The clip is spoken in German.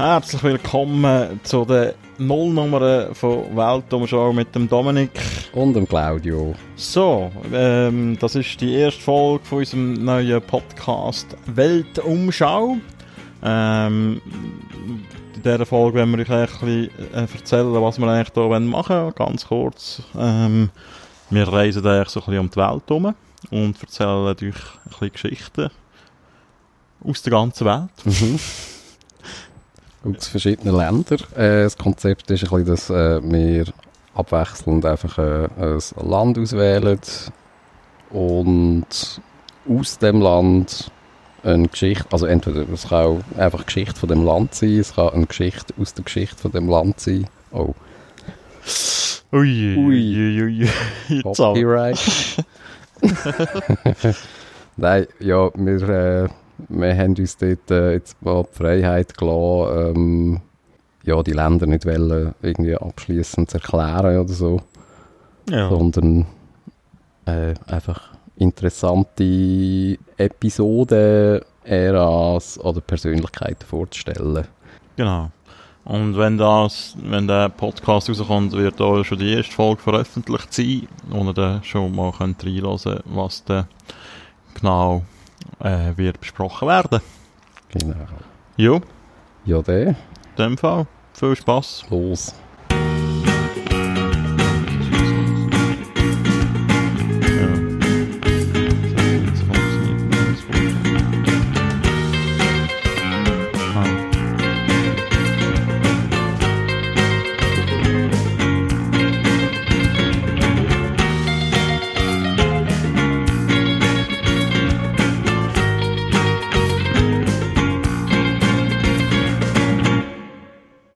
Herzlich willkommen zu der Nullnummer von Weltumschau mit dem Dominik. Und dem Claudio. So, ähm, das ist die erste Folge von unserem neuen Podcast Weltumschau. Ähm, in dieser Folge werden wir euch ein bisschen äh, erzählen, was wir eigentlich hier machen wollen. Ganz kurz. Ähm, wir reisen eigentlich so ein bisschen um die Welt herum und erzählen euch ein bisschen Geschichten aus der ganzen Welt. Aus verschiedenen Ländern. Äh, das Konzept ist ein bisschen, dass äh, wir abwechselnd einfach äh, ein Land auswählen und aus dem Land eine Geschichte, also entweder es kann auch einfach Geschichte von dem Land sein, es kann eine Geschichte aus der Geschichte von dem Land sein. Oh. Ui, ui, ui, ui. Copyright. Nein, ja, wir, äh, wir haben uns dort äh, jetzt mal die Freiheit gelassen, ähm, ja, die Länder nicht wollen, irgendwie abschließend erklären oder so, Ja. sondern äh, einfach interessante Episoden, Äras oder Persönlichkeiten vorzustellen. Genau. Und wenn das, wenn der Podcast rauskommt, wird auch schon die erste Folge veröffentlicht sein, wo ihr dann schon mal könnt reinhören was dann genau äh, wird besprochen werden. Genau. Jo, in Ja, der, dem Fall viel Spaß. los.